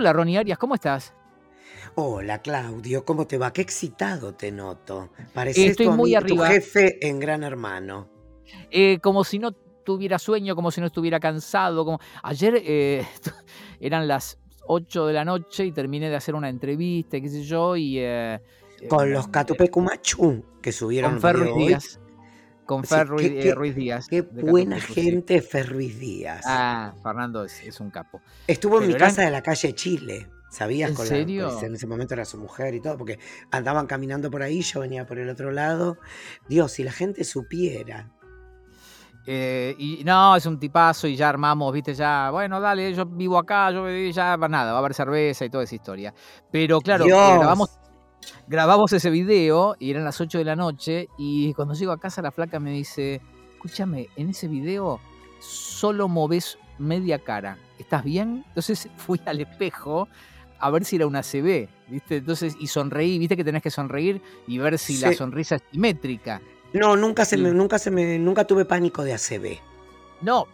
Hola, Ronnie Arias, ¿cómo estás? Hola, Claudio, ¿cómo te va? Qué excitado te noto. Pareces Estoy tu, muy ami- tu arriba, jefe en Gran Hermano. eh, como si no tuviera sueño, como si no estuviera cansado. Como... Ayer eh, eran las 8 de la noche y terminé de hacer una entrevista, qué sé yo, y eh, Con los Catupecumachu que subieron con. Díaz. Con Fer Ruiz, qué, eh, qué- Ruiz Díaz. qué buena gente Fer Ruiz Díaz. Ah, Fernando es, es un capo. Estuvo en mi eran, casa de la calle Chile, ¿sabías? ¿en Con la, pues, serio? en ese momento era su mujer y todo, porque andaban caminando por ahí, yo venía por el otro lado. Dios, si la gente supiera. Eh, y no, es un tipazo y ya armamos, viste, ya, bueno, dale, yo vivo acá, yo ya nada, va a haber cerveza y toda esa historia. Pero claro, eh, grabamos. Grabamos ese video y eran las 8 de la noche y cuando llego a casa la flaca me dice, escúchame, en ese video solo moves media cara, ¿estás bien? Entonces fui al espejo a ver si era una CB, ¿viste? Entonces, y sonreí, ¿viste que tenés que sonreír y ver si la sonrisa es simétrica? No, nunca se me, nunca se me, nunca tuve pánico de ACB. No,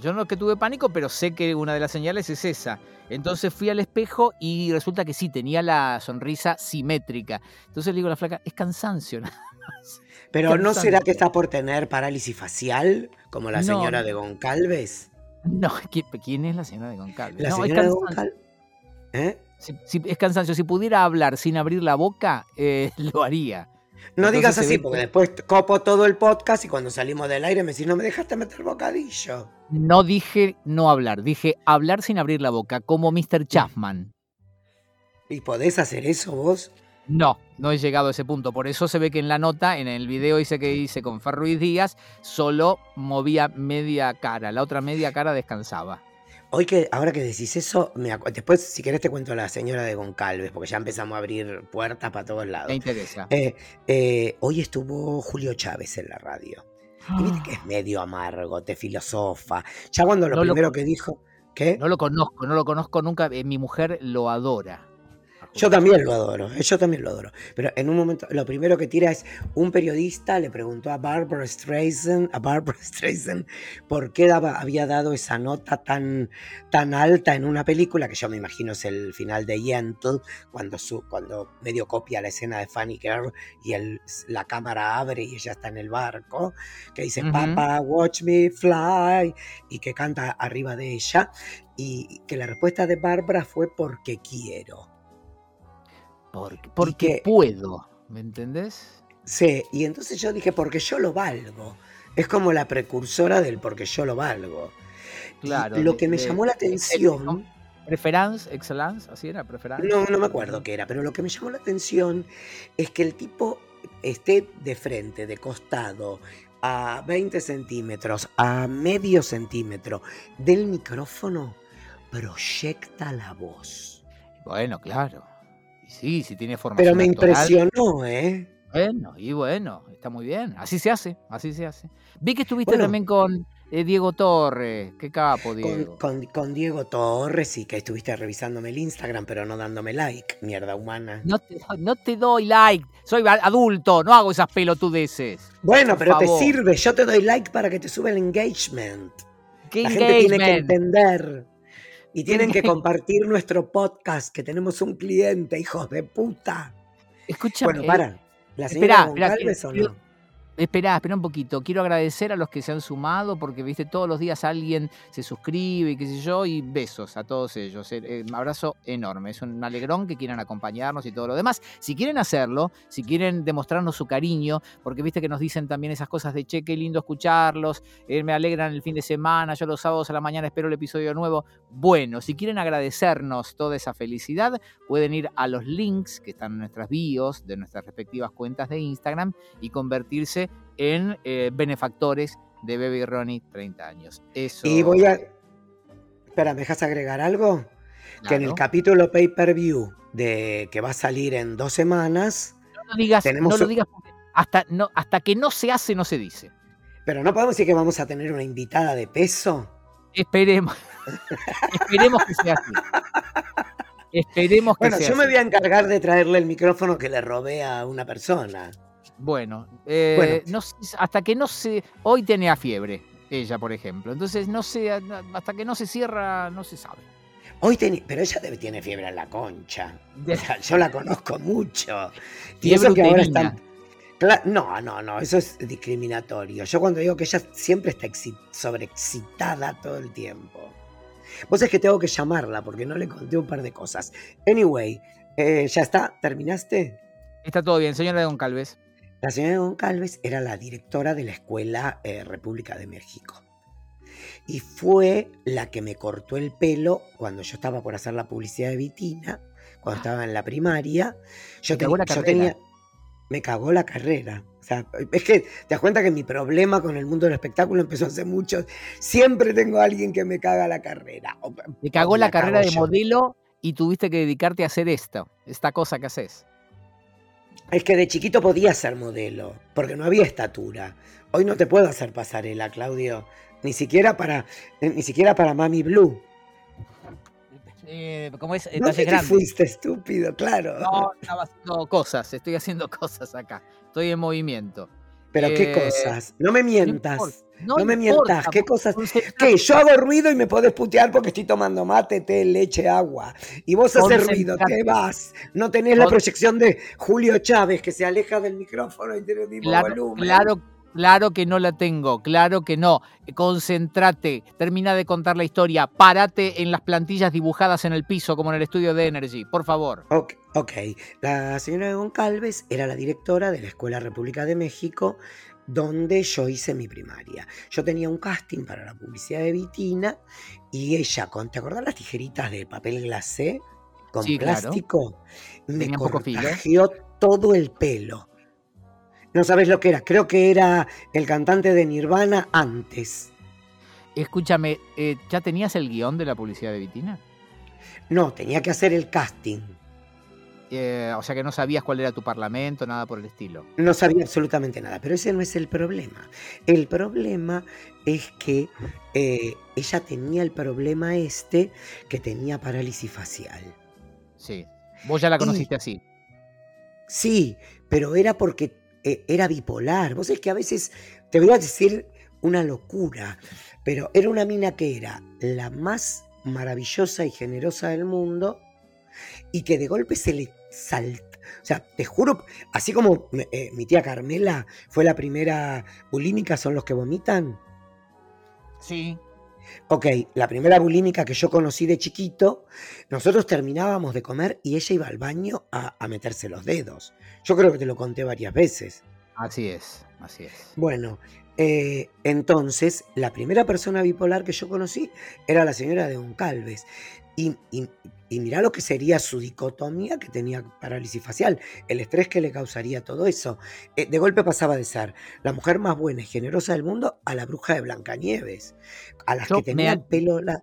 yo no es que tuve pánico, pero sé que una de las señales es esa. Entonces fui al espejo y resulta que sí, tenía la sonrisa simétrica. Entonces le digo a la flaca, es cansancio nada más. Pero ¿no será que está por tener parálisis facial, como la No, señora de Goncalves? no, ¿qui- ¿quién es la señora de Goncalves? La No, es señora de. Goncalves. ¿Eh? Si- si- es cansancio. Si pudiera hablar sin abrir la boca, eh, lo haría. No Entonces digas así, porque que después copo todo el podcast y cuando salimos del aire me decís, no me dejaste meter bocadillo. no dije no hablar, dije hablar sin abrir la boca, como Mr. Chapman. ¿Y podés hacer eso vos? No, no he llegado a ese punto. Por eso se ve que en la nota, en el video hice que hice con Fer Ruiz Díaz, solo movía media cara. La otra media cara descansaba. Hoy que, ahora que decís eso, me después si querés te cuento a la señora de Goncalves, porque ya empezamos a abrir puertas para todos Me lados. interesa. Eh, eh, hoy estuvo Julio Chávez en la radio. Y viste que es medio amargo, te filosofa. Ya cuando lo No primero que dijo, ¿qué? no lo conozco, no lo conozco nunca. eh, mi mujer lo adora Yo también lo adoro, eh, yo también lo adoro. Pero en un momento, lo primero que tira es un periodista le preguntó a Barbara Streisand, a Barbara Streisand, por qué daba- había dado esa nota tan, tan alta en una película que yo me imagino es el final de Yentl, cuando su, cuando medio copia la escena de Funny Girl y el, la cámara abre y ella está en el barco, que dice Ujú. Papa, watch me fly, y que canta arriba de ella, y que la respuesta de Barbara fue porque quiero. Porque, Y porque que puedo, ¿me entendés? Sí, y entonces yo dije, porque yo lo valgo. Es como la precursora del porque yo lo valgo. Y Claro, lo que me de- llamó la atención, Preference, excellence, así era, preference. no, no me acuerdo qué era, pero lo que me llamó la atención es que el tipo esté de frente, de costado, a 20 centímetros, a medio centímetro del micrófono, proyecta la voz. Bueno, claro. Sí, si tiene Pero formación me actoral. impresionó, ¿eh? Bueno, y bueno, está muy bien. Así se hace, así se hace. Vi que estuviste Bueno, también con eh, Diego Torres. Qué capo, Diego. con, con Diego Torres y que estuviste revisándome el Instagram, pero no dándome like, mierda humana. No te, no te doy like. Soy adulto, no hago esas pelotudeces. Bueno, pero te sirve, yo te doy like para que te suba el engagement. ¿Qué La gente tiene que entender y ¿Qué tienen que compartir nuestro podcast, que tenemos un cliente, hijos de puta. Escúchame. Bueno, para. ¿La señora esperá, Goncalves o no? Esperá, espera un poquito. Quiero agradecer a los que se han sumado porque, viste, todos los días alguien se suscribe y qué sé yo, y besos a todos ellos. Eh, eh, Un abrazo enorme. Es un alegrón que quieran acompañarnos y todo lo demás. Si quieren hacerlo, si quieren demostrarnos su cariño, porque viste que nos dicen también esas cosas de che, qué lindo escucharlos, eh, me alegran el fin de semana, yo los sábados a la mañana espero el episodio nuevo. Bueno, si quieren agradecernos toda esa felicidad, pueden ir a los links que están en nuestras bios de nuestras respectivas cuentas de Instagram y convertirse en eh, benefactores de Baby Ronnie 30 años. Eso. Y voy a... Espera, ¿me dejas agregar algo? Que en el capítulo pay-per-view de que va a salir en dos semanas, No lo digas, tenemos no lo digas hasta, no, hasta que no se hace, no se dice. pero no podemos decir que vamos a tener una invitada de peso. Esperemos. Esperemos que sea así. Esperemos que Bueno, sea yo me voy a encargar de traerle el micrófono que le robé a una persona. Bueno, eh, Bueno. no sé, hasta que no se. Hoy tenía fiebre, ella, por ejemplo. Entonces, no sé, hasta que no se cierra, no se sabe. Hoy teni- pero ella debe tiene fiebre en la concha. O sea, yo la conozco mucho. Y Fiebre eso que ahora están. No, no, no, eso es discriminatorio. Yo cuando digo que ella siempre está exci- sobreexcitada todo el tiempo. Vos es que tengo que llamarla porque no le conté un par de cosas. Anyway, eh, ya está, ¿terminaste? Está todo bien, señora de Goncalves. La señora Goncalves era la directora de la Escuela eh, República de México. Y fue la que me cortó el pelo cuando yo estaba por hacer la publicidad de Vitina, cuando estaba en la primaria. Yo, Te la yo carrera. tenía. Me cagó la carrera. O sea, es que te das cuenta que mi problema con el mundo del espectáculo empezó hace mucho. Siempre tengo a alguien que me caga la carrera. O- Te cagó la la carrera de yo. modelo y tuviste que dedicarte a hacer esto, esta cosa que haces. Es que de chiquito podía ser modelo, porque no había estatura. Hoy no te puedo hacer pasarela, Claudio. Ni siquiera para, eh, ni siquiera para Mami Blue. Eh, ¿Cómo es? ¿No que grandes. fuiste estúpido? Claro. No, estaba haciendo cosas, estoy haciendo cosas acá. Estoy en movimiento. Pero qué eh, cosas. No me No mientas. importa, No, no me importa, mientas. ¿Qué cosas? ¿Qué? Yo hago ruido y me podés putear porque estoy tomando mate, té, leche, agua. Y vos haces ruido, te vas. No tenés la proyección de Julio Chávez que se aleja del micrófono y tiene el mismo Claro, volumen. claro, claro que no la tengo, claro que no. Concentrate, termina de contar la historia, párate en las plantillas dibujadas en el piso como en el estudio de Energy, por favor. Ok, ok. La señora de Goncalves era la directora de la Escuela República de México, donde yo hice mi primaria. Yo tenía un casting para la publicidad de Vitina y ella, con, ¿te acordás las tijeritas de papel glacé con Sí, claro. plástico? Me poco filo. cortajeó todo el pelo. No sabes lo que era. Creo que era el cantante de Nirvana antes. Escúchame, eh, ¿ya tenías el guion de la publicidad de Vitina? No, tenía que hacer el casting. Eh, o sea que no sabías cuál era tu parlamento, nada por el estilo. No sabía absolutamente nada, pero ese no es el problema. El problema es que eh, ella tenía el problema este que tenía parálisis facial. Sí. Vos ya la Y- conociste así. Sí, pero era porque eh, era bipolar. Vos es que a veces, te voy a decir una locura, pero era una mina que era la más maravillosa y generosa del mundo y que de golpe se le salta. O sea, te juro, así como eh, mi tía Carmela fue la primera bulímica, son los que vomitan. Sí. Ok, la primera bulímica que yo conocí de chiquito, nosotros terminábamos de comer y ella iba al baño a, a meterse los dedos. Yo creo que te lo conté varias veces. Así es, así es. Bueno, eh, entonces la primera persona bipolar que yo conocí era la señora de Goncalves. Y, y, y mirá lo que sería su dicotomía que tenía parálisis facial, el estrés que le causaría todo eso. Eh, de golpe pasaba de ser la mujer más buena y generosa del mundo a la bruja de Blancanieves, a las Yo que tenían an- pelo... la-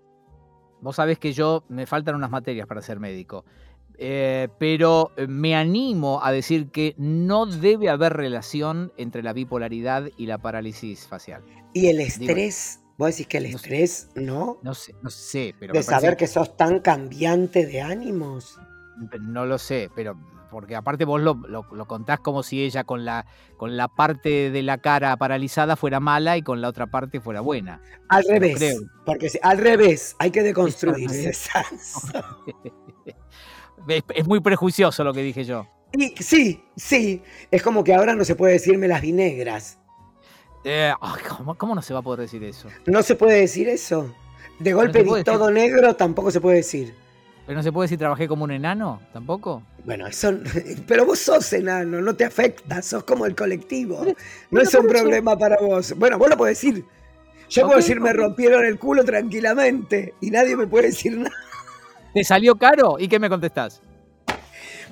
Vos sabés que yo me faltan unas materias para ser médico. Eh, pero me animo a decir que no debe haber relación entre la bipolaridad y la parálisis facial. Y el estrés, vos decís que el No sé. estrés, ¿no? No sé, no sé, pero de saber que sos tan cambiante de ánimos. No lo sé, pero porque aparte vos lo, lo- lo contás como si ella con la, con la parte de la cara paralizada fuera mala y con la otra parte fuera buena. Al No revés, creo. porque si- al revés, hay que deconstruirse. Sansa. Es, es muy prejuicioso lo que dije yo. Y sí, sí, es como que ahora no se puede decirme las vinegras. Eh, ay, ¿cómo, cómo no se va a poder decir eso? No se puede decir eso. De golpe puede todo negro, tampoco se puede decir. ¿Pero no se puede decir trabajé como un enano? ¿Tampoco? Bueno, eso, pero vos sos enano, no te afecta, sos como el colectivo. No es un eso- problema para vos. Bueno, vos lo podés decir. Yo puedo decir, me rompieron el culo tranquilamente y nadie me puede decir nada. ¿Te salió caro? ¿Y qué me contestás?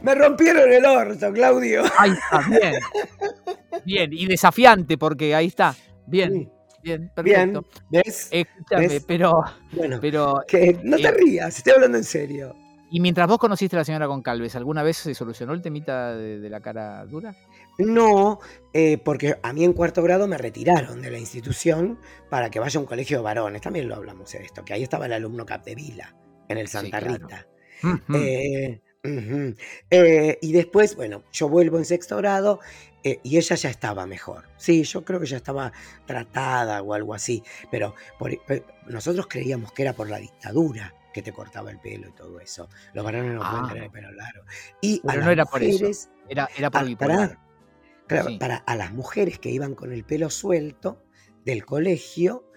Me rompieron el orto, Claudio. Ahí está, bien. Bien, y desafiante porque ahí está. Bien, Sí, bien, Bien, perfecto. ¿ves? Escúchame, ¿Ves? pero, Bueno, pero que no te eh, rías, estoy hablando en serio. Y mientras vos conociste a la señora Goncalves, ¿alguna vez se solucionó el temita de, de la cara dura? No, eh, porque a mí en cuarto grado me retiraron de la institución para que vaya a un colegio de varones. También lo hablamos de esto, que ahí estaba el alumno Capdevila, en el Sí, Santa claro. Rita. Eh, Eh, y después, bueno, yo vuelvo en sexto grado eh, y ella ya estaba mejor. Sí, yo creo que ya estaba tratada o algo así, pero por- eh, nosotros creíamos que era por la dictadura, que te cortaba el pelo y todo eso. Los varones no pueden Ah. tener el pelo largo. Y a Pero no era por eso. Era, era por Ah, claro, Sí. para a las mujeres que iban con el pelo suelto del colegio,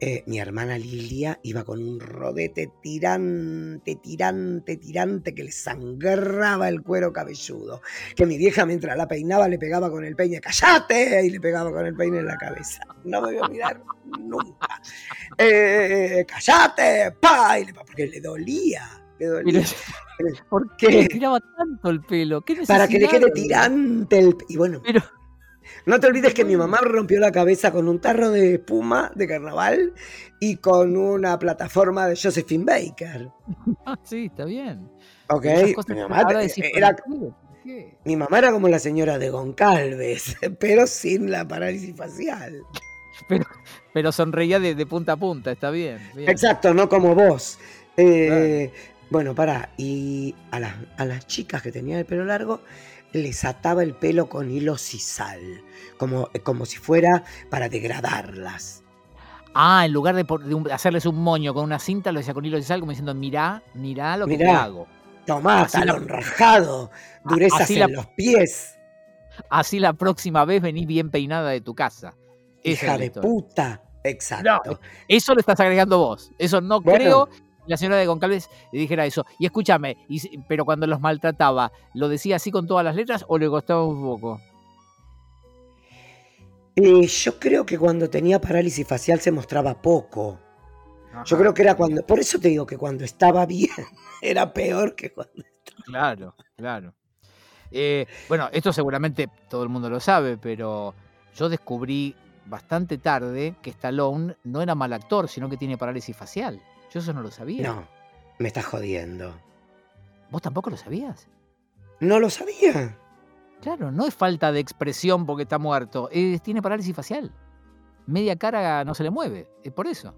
eh, mi hermana Lilia iba con un rodete tirante, tirante, tirante que le sangraba el cuero cabelludo. Que mi vieja mientras la peinaba le pegaba con el peine, ¡cállate! Y le pegaba con el peine en la cabeza. No me voy a olvidar nunca. Eh, ¡Cállate! ¡Pa! Y le- porque le dolía. Le dolía. Pero, ¿Por qué ¿Qué? le tiraba tanto el pelo? ¿Qué Para que le quede tirante el... Y bueno, Pero, no te olvides que mi mamá rompió la cabeza con un tarro de espuma de carnaval y con una plataforma de Josephine Baker. ah, sí, está bien. ¿Ok? Mi mamá, era, mi mamá era como la señora de Goncalves, pero sin la parálisis facial. Pero sonreía de, de punta a punta, está bien. bien. Exacto, no como vos. Eh, Bueno, pará, y a las, a las chicas que tenían el pelo largo les ataba el pelo con hilos y sal, como, como si fuera para degradarlas. Ah, en lugar de, hacerles un moño con una cinta, lo decía con hilo de sal, como diciendo, mirá, mirá lo que te Mirá. hago. Tomá, Así la- rajado, durezas así en la- los pies, Así la próxima vez venís bien peinada de tu casa. Esa es hija de puta. Exacto. Eso lo estás agregando vos. Eso no Bueno. creo que la señora de Goncalves le dijera eso. Y escúchame, y pero cuando los maltrataba, ¿lo decía así con todas las letras o le costaba un poco? Eh, yo creo que cuando tenía parálisis facial se mostraba poco. Yo creo que era cuando. Por eso te digo que cuando estaba bien era peor que cuando. Claro, claro. Eh, bueno, esto seguramente todo el mundo lo sabe, pero yo descubrí bastante tarde que Stallone no era mal actor, sino que tiene parálisis facial. Yo eso no lo sabía. No, me estás jodiendo. ¿Vos tampoco lo sabías? No lo sabía. Claro, no es falta de expresión porque está muerto, es- tiene parálisis facial. Media cara no se le mueve, es por eso.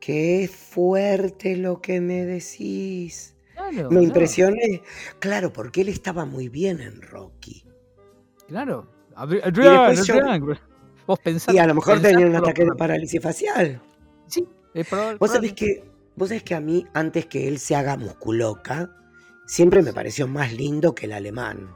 Qué fuerte lo que me decís. Claro, Me claro, impresioné. Claro, porque él estaba muy bien en Rocky. Claro. Adri- Adrián, después yo- Adrián, Vos pensás. Y a lo mejor tenía un ataque de parálisis facial. Sí, es probable. Vos sabés que, vos sabés que a mí, antes que él se haga musculoca, siempre me pareció más lindo que el alemán.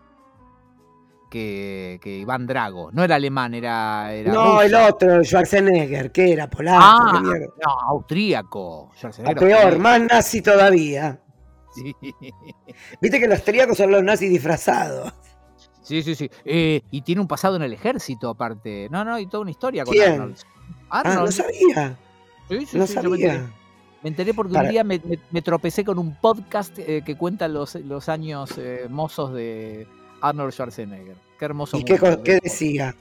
que, que Iván Drago. No era alemán, era. era no, el otro, Schwarzenegger, que era polaco, Ah, no, austríaco. A Schwarzenegger peor, más nazi todavía. Sí, Viste que los austríacos son los nazis disfrazados. sí, sí. sí. Eh, y tiene un pasado en el ejército, aparte. No, no, y toda una historia con ¿Quién? Arnold. Ah, no sabía. Sí, sí, No sí, yo me enteré. sabía. Me enteré porque Para- un día me, me- me tropecé con un podcast eh, que cuenta los, los años eh, mozos de Arnold Schwarzenegger. Qué hermoso. ¿Y qué, mundo, co- qué decía?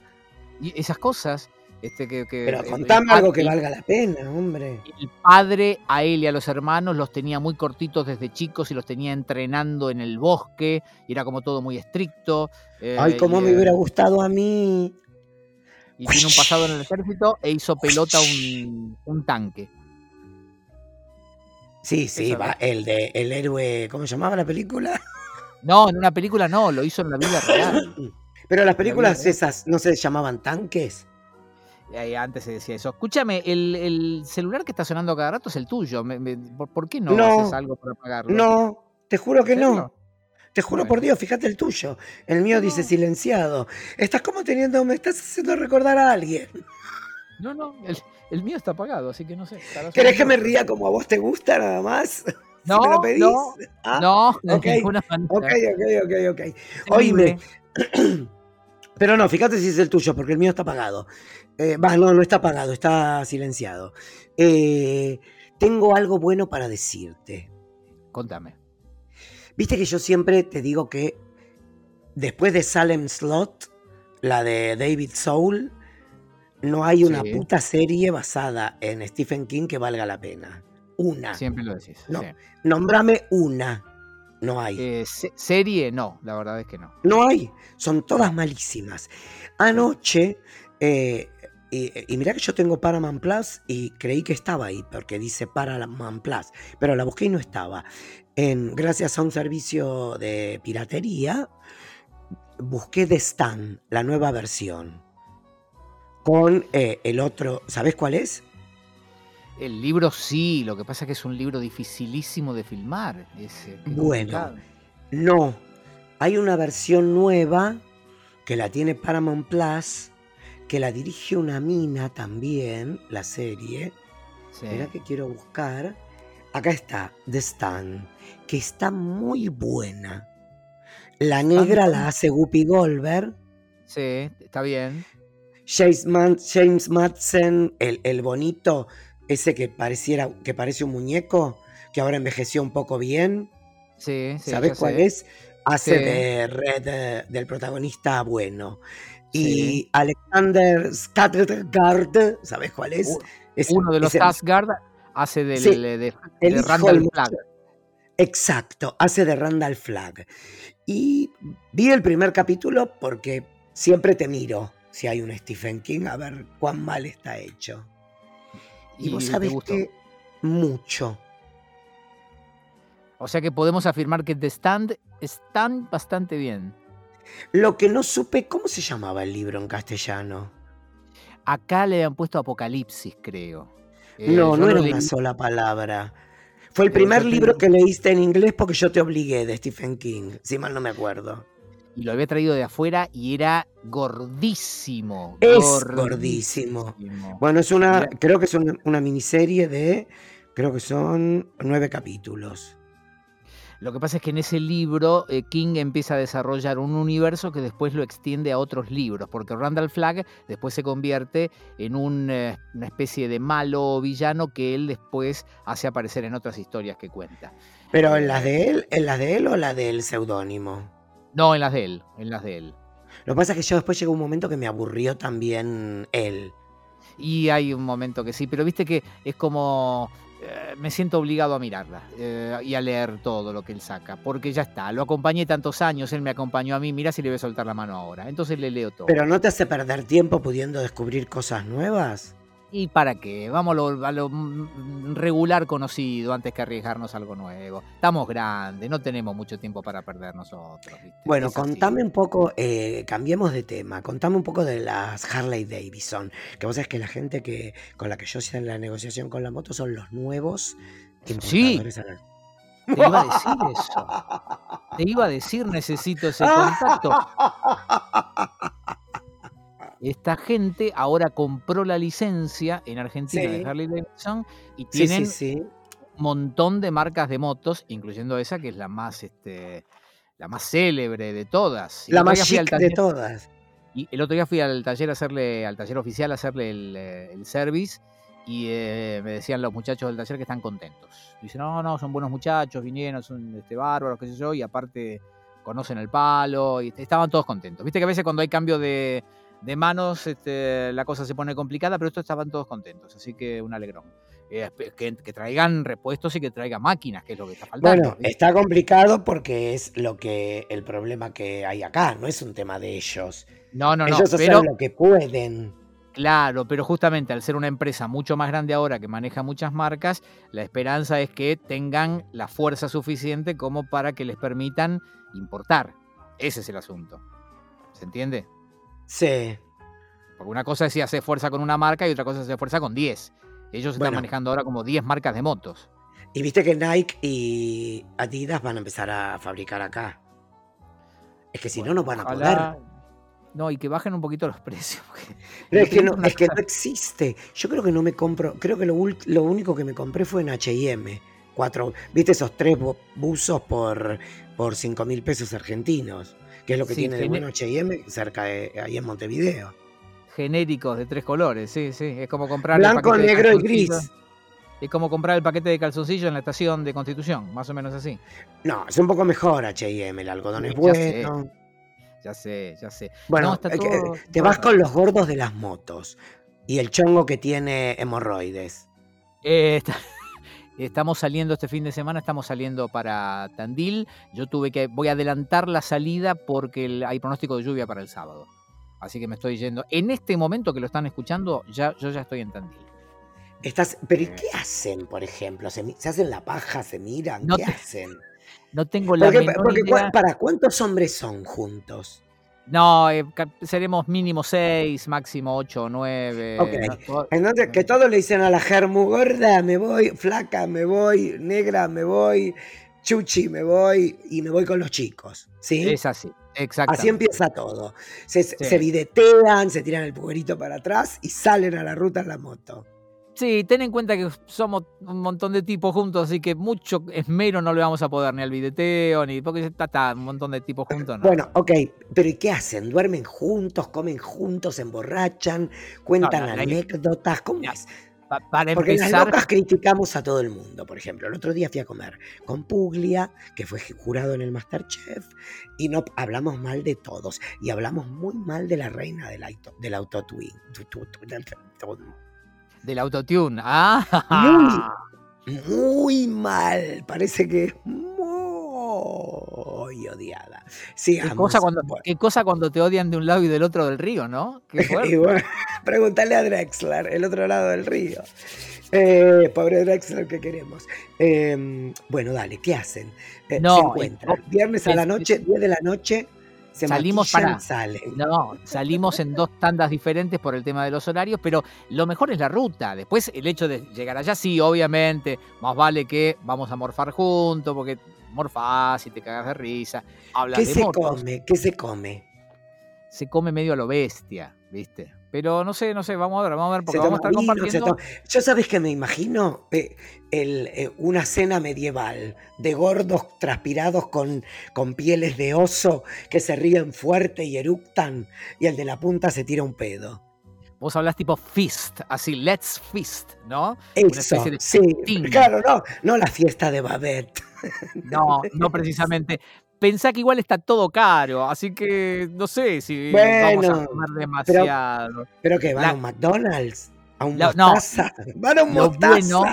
Y esas cosas. Este, que, que Pero contame algo que valga la pena, hombre. El padre a él y a los hermanos los tenía muy cortitos desde chicos y los tenía entrenando en el bosque. Y era como todo muy estricto. eh, Ay, cómo y, me eh, hubiera gustado a mí. Y tiene un pasado en el ejército e hizo pelota un, un tanque. Sí, sí, va, el de el héroe, ¿cómo se llamaba la película? No, en una película no, lo hizo en la vida real. Pero las películas esas no se llamaban tanques. Eh, antes se decía eso. Escúchame, el, el celular que está sonando cada rato es el tuyo. Me- me- ¿por, por qué no, No. haces algo para apagarlo? No, te juro que ¿En no. Te juro Bueno. por Dios, fíjate el tuyo. El mío dice No. silenciado. Estás como teniendo, me estás haciendo recordar a alguien. No, no, el, el mío está apagado, así que no sé. ¿Querés que me ría como a vos te gusta nada más? Si No, me lo pedís. no, Ah, No, de ok, ninguna manera. Ok, ok, ok, ok. Oíme, pero no, fíjate si es el tuyo, porque el mío está apagado. Eh, Va, no, no está apagado, está silenciado. Eh, tengo algo bueno para decirte. Contame. Viste que yo siempre te digo que después de Salem Slot, la de David Soul, no hay una Sí. puta serie basada en Stephen King que valga la pena. Una. Siempre lo decís. No. sí. Nombrame una. No hay. Eh, se- serie, no, la verdad es que no. No hay. Son todas malísimas. Anoche, eh, y, y mirá que yo tengo Paramount Plus y creí que estaba ahí, porque dice Paramount Plus, pero la busqué y no estaba. En, gracias a un servicio de piratería, busqué The Stand, la nueva versión. Con eh, el otro, ¿sabes cuál es? El libro sí, lo que pasa es que es un libro dificilísimo de filmar. Ese, bueno, no. Hay una versión nueva que la tiene Paramount Plus, que la dirige una mina también, la serie. Sí. que quiero buscar. Acá está, The Stand, que está muy buena. La negra la hace Guppy Goldberg. Sí, está bien. James, James Madsen, el, el bonito, ese que pareciera, que parece un muñeco, que ahora envejeció un poco bien. Sí, sí. ¿Sabes cuál es? Hace de Red del protagonista bueno. Y Alexander Skarsgård, ¿sabes cuál es? Uno de los Skarsgård hace del, de, Randall Flagg. Exacto, hace de Randall Flagg. Y vi el primer capítulo porque siempre te miro si hay un Stephen King a ver cuán mal está hecho. Y, vos sabés que mucho. O sea que podemos afirmar que The Stand están bastante bien. Lo que no supe, ¿cómo se llamaba el libro en castellano? Acá le han puesto Apocalipsis, creo. Eh, no, no era una sola palabra. Fue el primer libro que leíste en inglés porque yo te obligué de Stephen King, si mal no me acuerdo. Y lo había traído de afuera y era gordísimo. Es gordísimo. Bueno, es una, creo que es una miniserie de, creo que son nueve capítulos. Lo que pasa es que en ese libro eh, King empieza a desarrollar un universo que después lo extiende a otros libros, porque Randall Flagg después se convierte en eh, una especie de malo villano que él después hace aparecer en otras historias que cuenta. ¿Pero en las de él, en las de él o la del seudónimo? No, en las de él, en las de él. Lo que pasa es que yo después llegó un momento que me aburrió también él. Y hay un momento que sí, pero viste que es como eh, me siento obligado a mirarla eh, y a leer todo lo que él saca, porque ya está, lo acompañé tantos años, él me acompañó a mí, mira si le voy a soltar la mano ahora, entonces le leo todo. ¿Pero no te hace perder tiempo pudiendo descubrir cosas nuevas? ¿Y para qué? Vamos a lo, regular conocido antes que arriesgarnos algo nuevo. Estamos grandes, no tenemos mucho tiempo para perder nosotros. Bueno, contame un poco, eh, cambiemos de tema, contame un poco de las Harley Davidson, que vos sabés que la gente que con la que yo hice en la negociación con la moto son los nuevos importadores sí. Te iba a decir eso. Te iba a decir, necesito ese contacto. Esta gente ahora compró la licencia en Argentina de Harley Davidson y tienen un montón de marcas de motos, incluyendo esa que es la más, este, la más célebre de todas. la más chic de todas. Y el otro día fui al taller a hacerle, al taller oficial a hacerle el, eh, service y eh, me decían los muchachos del taller que están contentos. Dicen, no, no, son buenos muchachos, vinieron, son este, bárbaros, qué sé yo, y aparte conocen el palo, y estaban todos contentos. Viste que a veces cuando hay cambio de, de manos este, la cosa se pone complicada, pero estos estaban todos contentos, así que un alegrón. Eh, que, traigan repuestos y que traigan máquinas, que es lo que está faltando. Bueno, está complicado porque es lo que el problema que hay acá, no es un tema de ellos. No, no, no. Ellos hacen lo que pueden. Claro, pero justamente al ser una empresa mucho más grande ahora que maneja muchas marcas, la esperanza es que tengan la fuerza suficiente como para que les permitan importar. Ese es el asunto. ¿Se entiende? Sí. Porque una cosa es si hace fuerza con una marca y otra cosa es hacer fuerza con 10. Ellos están manejando ahora como 10 marcas de motos. Y viste que Nike y Adidas van a empezar a fabricar acá. Es que si no, no van a poder. No, y que bajen un poquito los precios. Pero es que, no, es que no existe. Yo creo que no me compro. Creo que lo, lo único que me compré fue en HM. Cuatro, ¿Viste esos tres buzos por, por 5 mil pesos argentinos? Que es lo que tiene de bueno HM cerca de ahí en Montevideo. Genéricos de tres colores, sí, sí. Es como comprar. Blanco, negro y gris. Es como comprar el paquete de calzoncillo en la estación de Constitución, más o menos así. No, es un poco mejor HM, el algodón es bueno. Ya sé, ya sé. Bueno, te vas con los gordos de las motos y el chongo que tiene hemorroides. Eh, Estamos saliendo este fin de semana, estamos saliendo para Tandil. Yo tuve que, voy a adelantar la salida porque hay pronóstico de lluvia para el sábado. Así que me estoy yendo. En este momento que lo están escuchando, ya, yo ya estoy en Tandil. Estás, pero ¿y qué hacen, por ejemplo? ¿Se, hacen la paja? ¿Se miran? ¿Qué hacen? No tengo la porque, ¿Para cuántos hombres son juntos? No, eh, seremos mínimo seis, máximo ocho o nueve. Ok. Entonces, que todos le dicen a la germu, gorda, me voy, flaca, me voy, negra, me voy, chuchi, me voy, y me voy con los chicos. ¿Sí? Es así. Exacto. Así empieza todo. Se, se, videtean, se tiran el puerito para atrás y salen a la ruta en la moto. Sí, ten en cuenta que somos un montón de tipos juntos, así que mucho esmero no le vamos a poder ni al videteo, ni porque está, está un montón de tipos juntos. ¿no? Bueno, ok, pero ¿y qué hacen? ¿Duermen juntos, comen juntos, se emborrachan, cuentan anécdotas? ¿Cómo es? para Porque las locas criticamos a todo el mundo. Por ejemplo, el otro día fui a comer con Puglia, que fue jurado en el Masterchef, y no hablamos mal de todos. Y hablamos muy mal de la reina del, auto, del autotune del autotune. Ah. Muy, muy mal. Parece que muy odiada. ¿Qué cosa, cuando, ¿Qué cosa cuando te odian de un lado y del otro del río, no? pregúntale a Drexler, el otro lado del río. Eh, pobre Drexler que queremos. Em, bueno, dale, ¿qué hacen? Eh, no, se encuentran. Viernes a la noche, 10 de la noche salimos para no salimos en dos tandas diferentes por el tema de los horarios pero lo mejor es la ruta. Después el hecho de llegar allá sí obviamente más vale que vamos a morfar juntos porque morfás y te cagas de risa. ¿qué se come? ¿qué se come? se come medio a lo bestia viste pero no sé, no sé, vamos a ver, vamos a ver, porque vamos a estar compartiendo. Yo sabes que me imagino eh, eh, una cena medieval de gordos transpirados con, con pieles de oso que se ríen fuerte y eructan y el de la punta se tira un pedo. Vos hablas tipo fist, así, let's feast, ¿no? Eso, sí, claro, no, no la fiesta de Babette. No, no precisamente pensá que igual está todo caro, así que no sé si vamos a comer demasiado. Pero, que van a un McDonald's, a un no, van a un Bueno,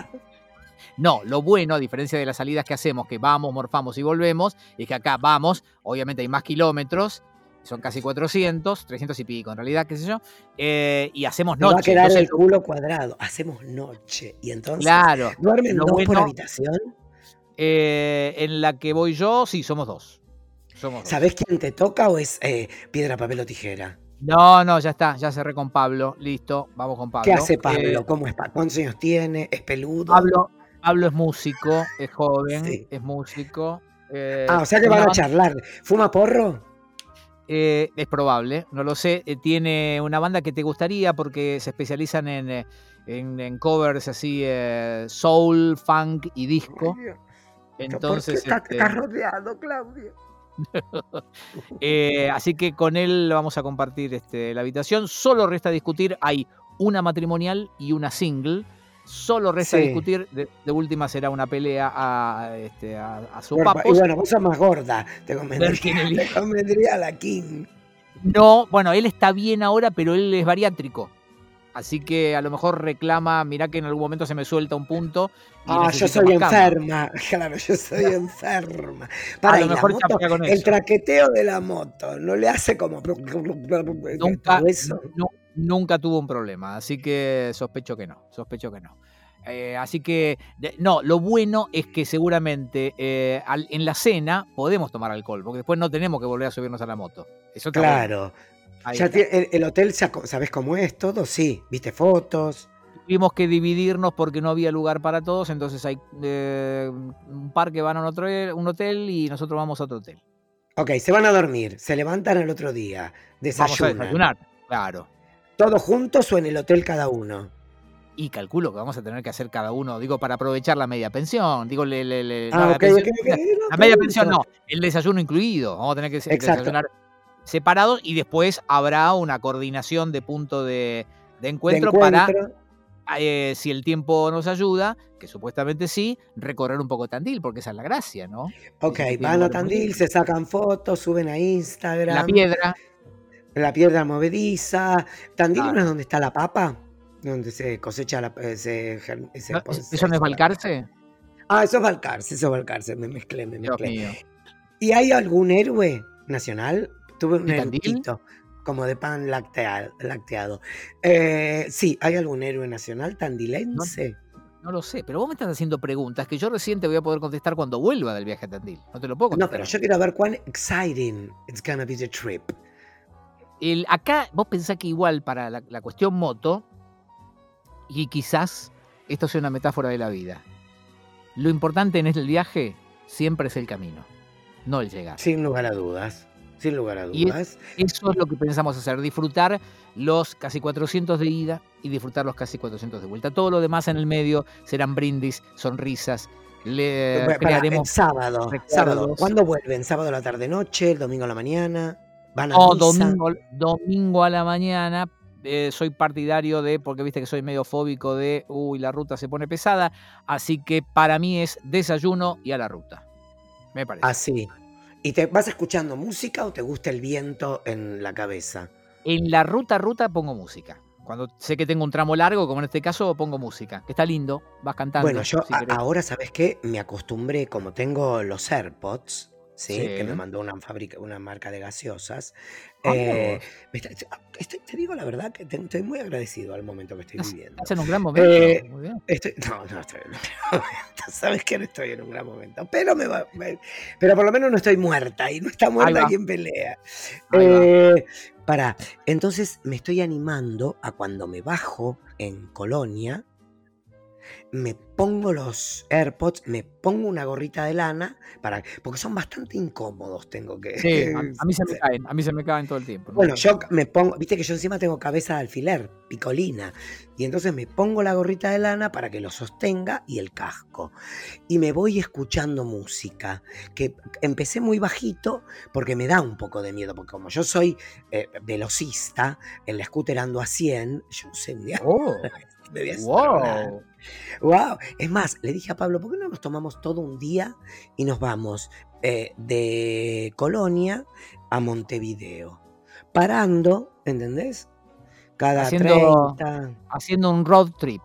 no, lo bueno, a diferencia de las salidas que hacemos, que vamos, morfamos y volvemos, es que acá vamos, obviamente hay más kilómetros, son casi 400, 300 y pico en realidad, qué sé yo, eh, y hacemos noche. va a quedar el culo cuadrado, hacemos noche, y entonces, claro, ¿duermen dos por habitación? Eh, en la que voy yo, sí, somos dos. ¿Sabés quién te toca o es eh, piedra, papel o tijera? No, no, ya está, ya cerré con Pablo, listo, vamos con Pablo. ¿Qué hace Pablo? Eh, ¿Cómo es? ¿Cuántos años tiene? ¿Es peludo? Pablo, Pablo es músico, es joven, es músico. ah, o sea que van a charlar. ¿Fuma porro? es probable, no lo sé. tiene una banda que te gustaría porque se especializan en, en, covers así, soul, funk y disco. Entonces, está, este rodeado, Claudio. Eh, así que con él vamos a compartir este, la habitación. Solo resta discutir, hay una matrimonial y una single. Solo resta discutir, de, última será una pelea a, este, a, su papá. Y bueno, vos sos más gorda, te convendría, te convendría la King. No, bueno, él está bien ahora, pero él es bariátrico. Así que a lo mejor reclama, mirá que en algún momento se me suelta un punto. Ah, yo soy enferma. Claro, yo soy enferma. Para lo mejor el traqueteo de la moto no le hace como. Nunca, nunca tuvo un problema, así que sospecho que no. Sospecho que no. Eh, así que, no, lo bueno es que seguramente eh, en la cena podemos tomar alcohol, porque después no tenemos que volver a subirnos a la moto. Eso claro. Ya el, hotel, ¿sabes cómo es todo? Sí, viste fotos. Tuvimos que dividirnos porque no había lugar para todos, entonces hay eh, un par que van a un, otro, un hotel y nosotros vamos a otro hotel. Ok, se van a dormir, se levantan el otro día, desayunan. Vamos a desayunar, claro. ¿Todos juntos o en el hotel cada uno? Y calculo que vamos a tener que hacer cada uno, digo, para aprovechar la media pensión. Digo, le, la, media pensión no, el desayuno incluido. Vamos a tener que desayunar separados y después habrá una coordinación de punto de, encuentro, para, eh, si el tiempo nos ayuda, que supuestamente sí, recorrer un poco Tandil, porque esa es la gracia, ¿no? Ok, van a Tandil, se sacan fotos, suben a Instagram. La piedra. La piedra movediza. ¿Tandil no es donde está la papa? Donde se cosecha la... Ese, ¿Eso no es Balcarce? Ah, eso es Balcarce, eso es Balcarce, me mezclé, me mezclé. ¿Y hay algún héroe nacional Tuve un erudito como de pan lacteado. Eh, sí, ¿hay algún héroe nacional tandilense? No, lo sé, pero vos me estás haciendo preguntas que yo recién te voy a poder contestar cuando vuelva del viaje a Tandil. No te lo puedo contestar. No, pero yo quiero ver cuán exciting it's gonna be the trip. El, acá vos pensás que igual para la, la cuestión moto, y quizás esto sea una metáfora de la vida, lo importante en el viaje siempre es el camino, no el llegar. Sin lugar a dudas. Sin lugar a Y dudas. Eso es lo que pensamos hacer, disfrutar los casi 400 de ida y disfrutar los casi 400 de vuelta. Todo lo demás en el medio serán brindis, sonrisas, le Bueno, para, el sábado, recuerdos. sábado. ¿Cuándo vuelven? ¿Sábado a la tarde noche? ¿El domingo a la mañana? ¿Van a No, misa? domingo, domingo a la mañana. eh, soy partidario de, porque viste que soy medio fóbico de, uy, la ruta se pone pesada, así que para mí es desayuno y a la ruta. Me parece. Así. ¿Y te vas escuchando música o te gusta el viento en la cabeza? En la ruta, ruta pongo música. Cuando sé que tengo un tramo largo, como en este caso, pongo música. Que está lindo, vas cantando. Bueno, yo si a- querés. ahora, ¿sabes qué? Me acostumbré, como tengo los AirPods, ¿sí? Sí. Que me mandó una fábrica, una marca de gaseosas. Ah, eh, está- estoy- te digo la verdad que te- estoy muy agradecido al momento que estoy viviendo. Estás en un gran momento. Eh, muy bien. Estoy, no, no estoy en un gran momento. Sabes que no estoy en un gran momento. Pero me va, me- pero por lo menos no estoy muerta. Y no está muerta quien pelea. Eh, para. Entonces me estoy animando a cuando me bajo en Colonia. Me pongo los AirPods, me pongo una gorrita de lana, para, porque son bastante incómodos, tengo que. Sí, a, a mí se me caen, a mí se me caen todo el tiempo. ¿no? Bueno, yo me pongo, viste que yo encima tengo cabeza de alfiler, picolina, y entonces me pongo la gorrita de lana para que lo sostenga y el casco. Y me voy escuchando música, que empecé muy bajito porque me da un poco de miedo, porque como yo soy eh, velocista, en la scooter ando a 100, yo sé, un día Oh, me voy a destronar. wow. Wow. Es más, le dije a Pablo, ¿por qué no nos tomamos todo un día y nos vamos eh, de Colonia a Montevideo? Parando, ¿entendés? Cada Haciendo- 30. Haciendo un road trip.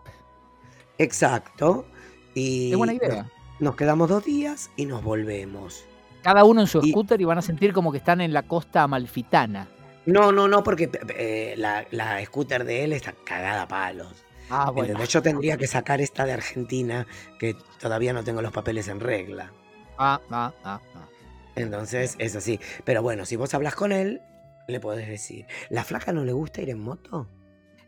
Exacto. Y Qué buena idea. Nos, nos quedamos dos días y nos volvemos. Cada uno en su Y- scooter y van a sentir como que están en la costa amalfitana. No, no, no, porque eh, la, la scooter de él está cagada a palos. Ah, bueno. ¿entendés? Yo tendría que sacar esta de Argentina, que todavía no tengo los papeles en regla. Ah, ah, ah, ah. Entonces es así. Pero bueno, si vos hablas con él, le podés decir. ¿La flaca no le gusta ir en moto?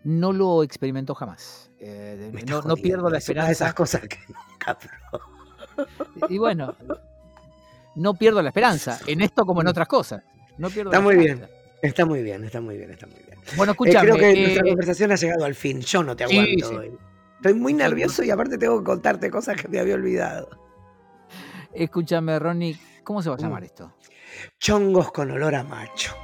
No lo experimentó jamás. Eh, no, pierdo la Es una de esas esperanza. cosas que nunca. Y bueno, no pierdo la esperanza. En esto como en otras cosas. No pierdo Está la muy esperanza. Está muy bien, está muy bien, está muy bien. Bueno, Eh, escúchame. creo que eh, nuestra conversación ha llegado al fin. Yo no te aguanto sí. hoy. Estoy muy nervioso y aparte tengo que contarte cosas que me había olvidado. escúchame, Ronnie. ¿Cómo se va a llamar Mm. esto? Chongos con olor a macho.